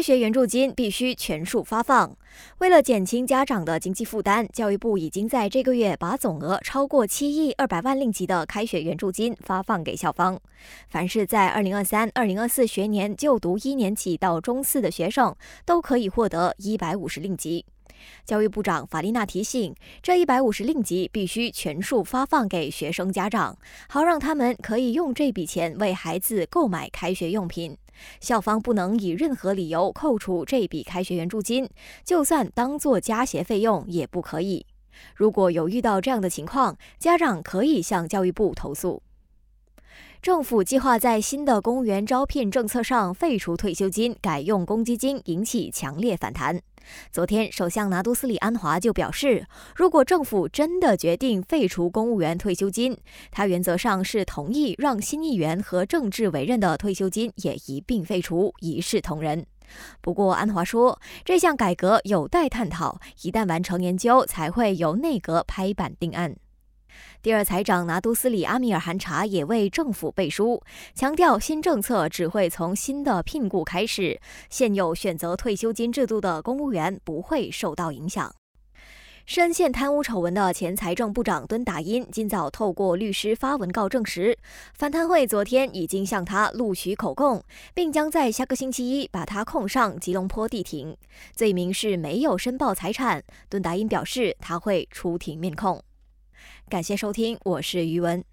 开学援助金必须全数发放。为了减轻家长的经济负担，教育部已经在这个月把总额超过七亿二百万令吉的开学援助金发放给校方。凡是在二零二三、二零二四学年就读一年级到中四的学生，都可以获得一百五十令吉。教育部长法丽娜提醒，这一百五十令吉必须全数发放给学生家长，好让他们可以用这笔钱为孩子购买开学用品。校方不能以任何理由扣除这笔开学援助金，就算当做加学费用也不可以。如果有遇到这样的情况，家长可以向教育部投诉。政府计划在新的公务员招聘政策上废除退休金，改用公积金，引起强烈反弹。昨天，首相拿督斯里安华就表示，如果政府真的决定废除公务员退休金，他原则上是同意让新议员和政治委任的退休金也一并废除，一视同仁。不过，安华说，这项改革有待探讨，一旦完成研究，才会由内阁拍板定案。第二财长拿督斯里阿米尔汗查也为政府背书，强调新政策只会从新的聘雇开始，现有选择退休金制度的公务员不会受到影响。深陷贪污丑闻的前财政部长敦达因今早透过律师发文告证实，反贪会昨天已经向他录取口供，并将在下个星期一把他控上吉隆坡地庭，罪名是没有申报财产。敦达因表示他会出庭面控。感谢收听，我是余文。